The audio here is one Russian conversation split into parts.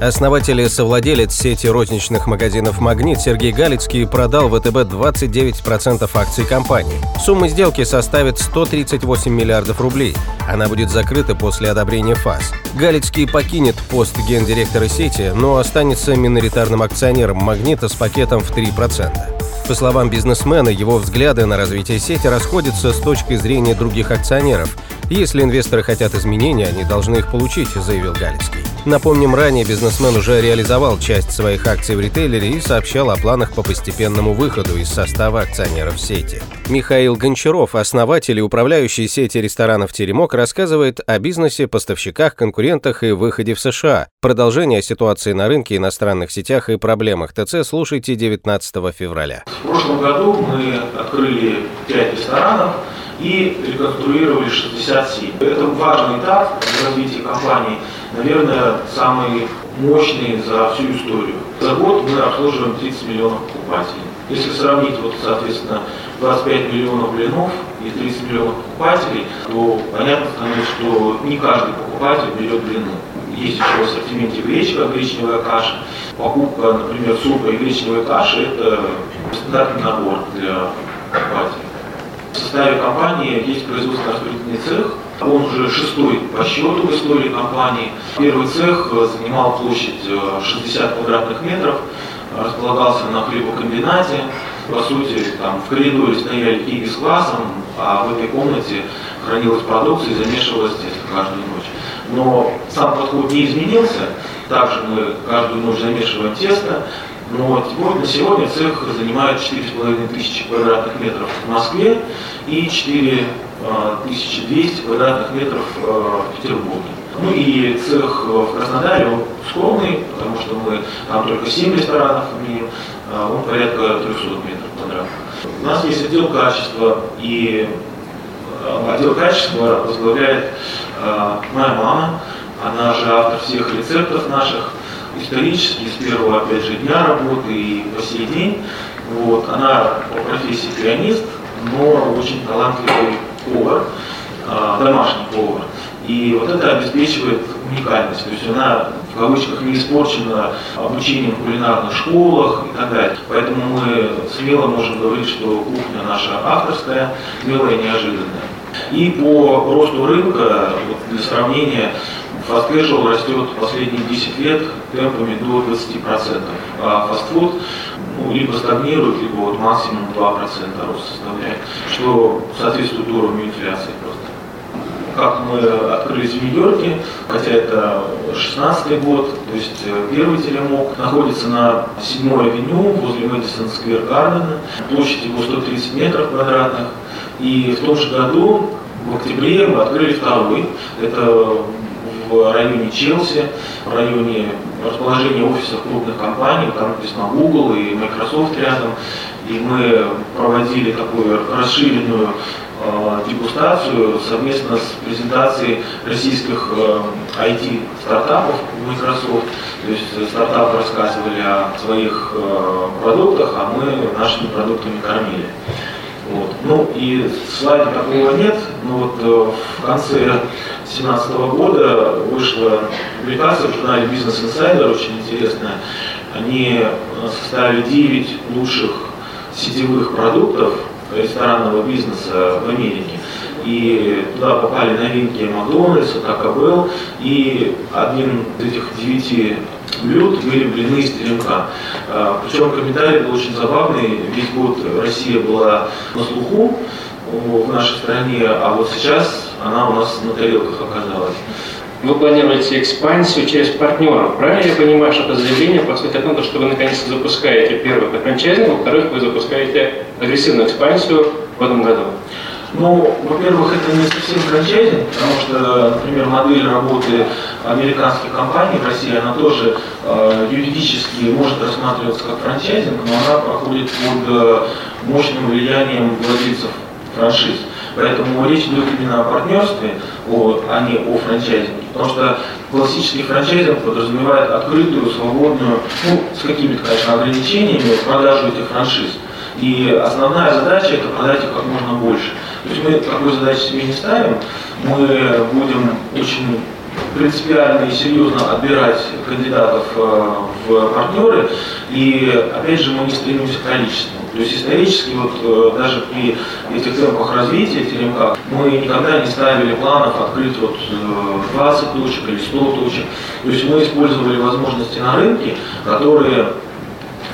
Основатель и совладелец сети розничных магазинов «Магнит» Сергей Галицкий продал ВТБ 29% акций компании. Сумма сделки составит 138 миллиардов рублей. Она будет закрыта после одобрения ФАС. Галицкий покинет пост гендиректора сети, но останется миноритарным акционером «Магнита» с пакетом в 3%. По словам бизнесмена, его взгляды на развитие сети расходятся с точки зрения других акционеров. Если инвесторы хотят изменений, они должны их получить, заявил Галицкий. Напомним, ранее бизнесмен уже реализовал часть своих акций в ритейлере и сообщал о планах по постепенному выходу из состава акционеров сети. Михаил Гончаров, основатель и управляющий сети ресторанов «Теремок», рассказывает о бизнесе, поставщиках, конкурентах и выходе в США. Продолжение ситуации на рынке, иностранных сетях и проблемах ТЦ слушайте 19 февраля. В прошлом году мы открыли 5 ресторанов, и реконструировали 67. Это важный этап в развитии компании, наверное, самый мощный за всю историю. За год мы обслуживаем 30 миллионов покупателей. Если сравнить, вот, соответственно, 25 миллионов блинов и 30 миллионов покупателей, то понятно становится, что не каждый покупатель берет блины. Есть еще в ассортименте гречка, гречневая каша. Покупка, например, супа и гречневой каши – это стандартный набор для покупателей. В составе компании есть производственно-распределительный цех. Он уже шестой по счету в истории компании. Первый цех занимал площадь 60 э, квадратных метров, располагался на хлебокомбинате. По сути, там в коридоре стояли книги с классом, а в этой комнате хранилась продукция и замешивалась тесто каждую ночь. Но сам подход не изменился. Также мы каждую ночь замешиваем тесто, но на сегодня цех занимает 4,5 тысячи квадратных метров в Москве и 4200 а, квадратных метров а, в Петербурге. Ну и цех в Краснодаре, он скромный, потому что мы там только 7 ресторанов имеем, а, он порядка 300 метров квадратных. У нас есть отдел качества, и отдел качества возглавляет моя мама, она же автор всех рецептов наших, исторически, с первого, опять же, дня работы и по сей день. Вот. Она по профессии пианист, но очень талантливый повар, а, домашний повар. И вот это обеспечивает уникальность. То есть она в кавычках не испорчена обучением в кулинарных школах и так далее. Поэтому мы смело можем говорить, что кухня наша авторская, смелая и неожиданная. И по росту рынка, вот для сравнения, Casual растет последние 10 лет темпами до 20%, а фастфуд ну, либо стагнирует, либо вот максимум 2% рост составляет, что соответствует уровню инфляции просто. Как мы открылись в Нью-Йорке, хотя это 16 год, то есть э, первый телемок находится на 7 авеню возле Мэдисон Сквер Гардена, площадь его 130 метров квадратных, и в том же году в октябре мы открыли второй. Это в районе Челси, в районе расположения офисов крупных компаний, там написано Google и Microsoft рядом, и мы проводили такую расширенную э, дегустацию совместно с презентацией российских э, IT-стартапов Microsoft. То есть стартапы рассказывали о своих э, продуктах, а мы нашими продуктами кормили. Вот. Ну и слайда такого нет, но вот э, в конце 2017 года вышла публикация в журнале Business Insider, очень интересная. Они э, составили 9 лучших сетевых продуктов ресторанного бизнеса в Америке. И туда попали новинки Макдональдс, Taco Bell, и одним из этих девяти блюд были блины из теремка. Причем комментарий был очень забавный, весь год Россия была на слуху в нашей стране, а вот сейчас она у нас на тарелках оказалась. Вы планируете экспансию через партнеров, правильно я понимаю, что это заявление по сути о том, что вы наконец-то запускаете первый франчайзинг, во-вторых, вы запускаете агрессивную экспансию в этом году? Ну, во-первых, это не совсем франчайзинг, потому что, например, модель работы американских компаний в России, она тоже э, юридически может рассматриваться как франчайзинг, но она проходит под э, мощным влиянием владельцев франшиз. Поэтому речь идет именно о партнерстве, о, а не о франчайзинге. Потому что классический франчайзинг подразумевает открытую, свободную, ну, с какими-то, конечно, ограничениями, продажу этих франшиз. И основная задача это продать их как можно больше. То есть мы такой задачи себе не ставим, мы будем очень принципиально и серьезно отбирать кандидатов э, в партнеры, и опять же мы не стремимся к количеству. То есть исторически вот э, даже при этих темпах развития ТРМК мы никогда не ставили планов открыть вот 20 э, точек или 100 точек. То есть мы использовали возможности на рынке, которые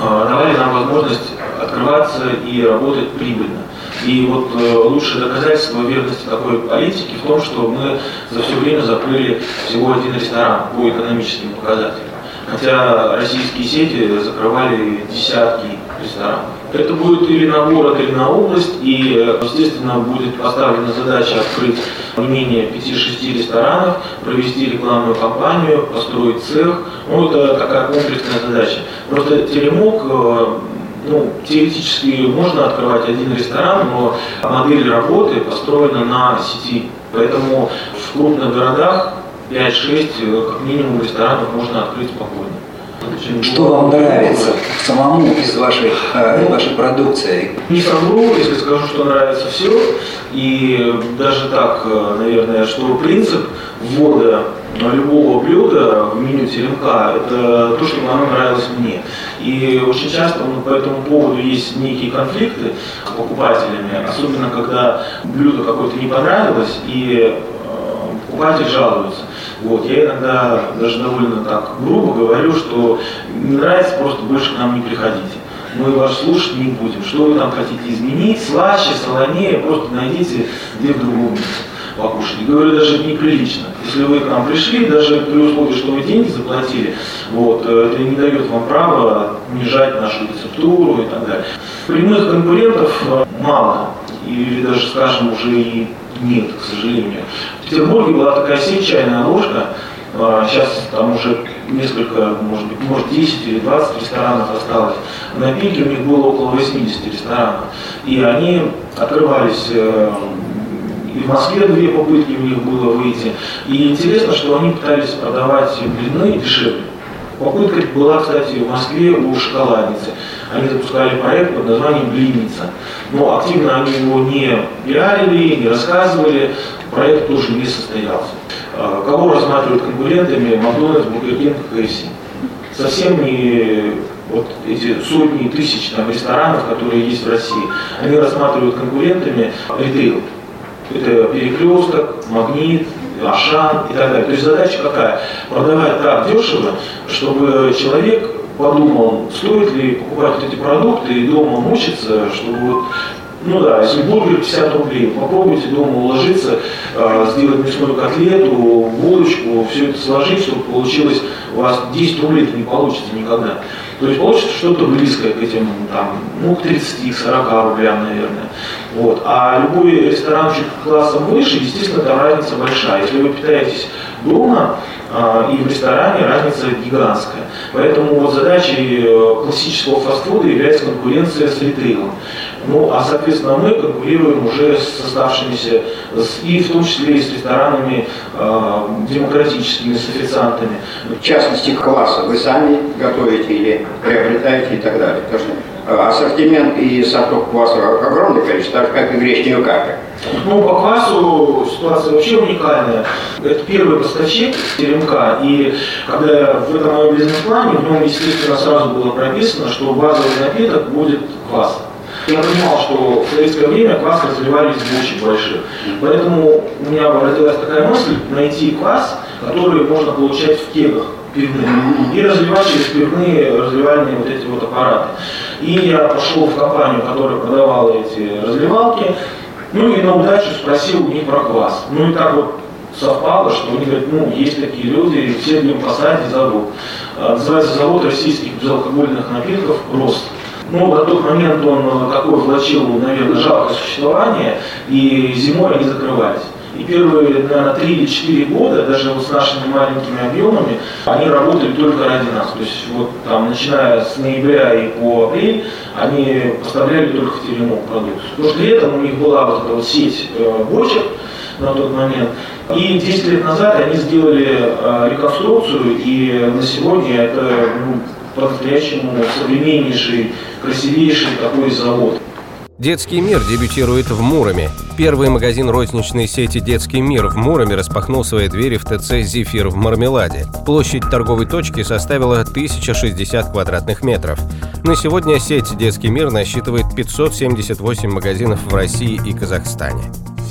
давали нам возможность открываться и работать прибыльно. И вот э, лучшее доказательство верности такой политики в том, что мы за все время закрыли всего один ресторан по экономическим показателям. Хотя российские сети закрывали десятки ресторанов. Это будет или на город, или на область, и, естественно, будет поставлена задача открыть не менее 5-6 ресторанов, провести рекламную кампанию, построить цех. Ну, это такая комплексная задача. Просто Теремок э, ну, теоретически можно открывать один ресторан, но модель работы построена на сети. Поэтому в крупных городах 5-6 э, как минимум ресторанов можно открыть спокойно. Что вам нравится самому из вашей, э, ну, вашей продукции? Не совру, если скажу, что нравится все. И даже так, э, наверное, что принцип ввода любого блюда в меню теремка, это то, что оно нравилось мне. И очень часто ну, по этому поводу есть некие конфликты с покупателями, особенно когда блюдо какое-то не понравилось, и э, покупатель жалуется. Вот, я иногда даже довольно так грубо говорю, что не нравится, просто больше к нам не приходите. Мы вас слушать не будем. Что вы там хотите изменить, слаще, солонее, просто найдите где в другом месте покушать. Говорю, даже неприлично. Если вы к нам пришли, даже при условии, что вы деньги заплатили, вот, э, это не дает вам права унижать нашу рецептуру и так далее. Прямых конкурентов э, мало, или даже, скажем, уже и нет, к сожалению. В Петербурге была такая сеть «Чайная ложка», Сейчас а, там уже несколько, может быть, может 10 или 20 ресторанов осталось. На пике у них было около 80 ресторанов. И они открывались э, в Москве две попытки у них было выйти. И интересно, что они пытались продавать блины дешевле. Попытка была, кстати, в Москве у шоколадницы. Они запускали проект под названием «Блинница». Но активно они его не пиарили, не рассказывали. Проект тоже не состоялся. А, кого рассматривают конкурентами Макдональдс, Бургер Кинг, KFC? Совсем не вот эти сотни тысяч там, ресторанов, которые есть в России, они рассматривают конкурентами ритейл. Это перекресток, магнит, Ашан и так далее. То есть задача какая? Продавать так дешево, чтобы человек подумал, стоит ли покупать вот эти продукты и дома мучиться, чтобы вот ну да, если бургер 50 рублей, попробуйте дома уложиться, э, сделать мясную котлету, булочку, все это сложить, чтобы получилось, у вас 10 рублей это не получится никогда. То есть получится что-то близкое к этим, там, ну, к 30-40 рублям, наверное. Вот. А любой ресторанчик классом выше, естественно, там разница большая. Если вы питаетесь дома э, и в ресторане, разница гигантская. Поэтому вот задачей э, классического фастфуда является конкуренция с ритейлом. Ну, а, соответственно, мы конкурируем уже с оставшимися, и в том числе и с ресторанами э, демократическими, с официантами. В частности, класса вы сами готовите или приобретаете и так далее. Потому что э, ассортимент и сортов кваса огромное количество, так же, как и гречневой кафе. Ну, по квасу ситуация вообще уникальная. Это первый поставщик теремка, и когда в этом моем бизнес-плане, в нем, естественно, сразу было прописано, что базовый напиток будет квас. Я понимал, что в советское время квас разливались в бочек больших. Поэтому у меня родилась такая мысль найти квас, который можно получать в кегах пивных и разливать через пивные разливальные вот эти вот аппараты. И я пошел в компанию, которая продавала эти разливалки, ну и на удачу спросил у них про квас. Ну и так вот совпало, что они говорят, ну, есть такие люди, все в нем посаде завод. А, называется завод российских безалкогольных напитков «Рост». Ну, на тот момент он такой влачил, наверное, жалкое существование, и зимой они закрывались. И первые, наверное, 3 или 4 года, даже вот с нашими маленькими объемами, они работали только ради нас. То есть вот там, начиная с ноября и по апрель, они поставляли только в теремок продукцию. Потому что летом у них была вот эта вот сеть э, бочек на тот момент. И 10 лет назад они сделали э, реконструкцию, и на сегодня это ну, по-настоящему современнейший, красивейший такой завод. Детский мир дебютирует в Муроме. Первый магазин розничной сети «Детский мир» в Муроме распахнул свои двери в ТЦ «Зефир» в Мармеладе. Площадь торговой точки составила 1060 квадратных метров. На сегодня сеть «Детский мир» насчитывает 578 магазинов в России и Казахстане.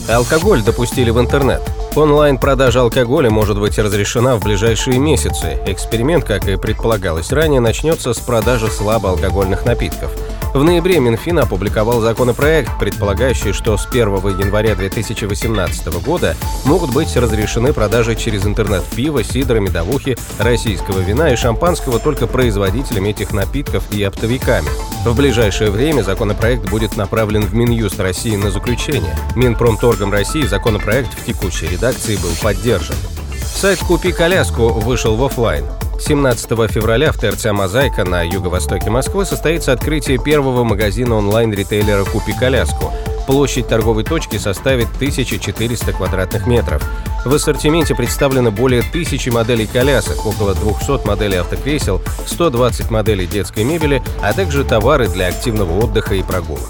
Алкоголь допустили в интернет. Онлайн-продажа алкоголя может быть разрешена в ближайшие месяцы. Эксперимент, как и предполагалось ранее, начнется с продажи слабоалкогольных напитков – в ноябре Минфин опубликовал законопроект, предполагающий, что с 1 января 2018 года могут быть разрешены продажи через интернет пива, сидра, медовухи, российского вина и шампанского только производителями этих напитков и оптовиками. В ближайшее время законопроект будет направлен в Минюст России на заключение. Минпромторгом России законопроект в текущей редакции был поддержан. Сайт «Купи коляску» вышел в офлайн. 17 февраля в ТРЦ «Мозаика» на юго-востоке Москвы состоится открытие первого магазина онлайн-ритейлера «Купи коляску». Площадь торговой точки составит 1400 квадратных метров. В ассортименте представлено более тысячи моделей колясок, около 200 моделей автокресел, 120 моделей детской мебели, а также товары для активного отдыха и прогулок.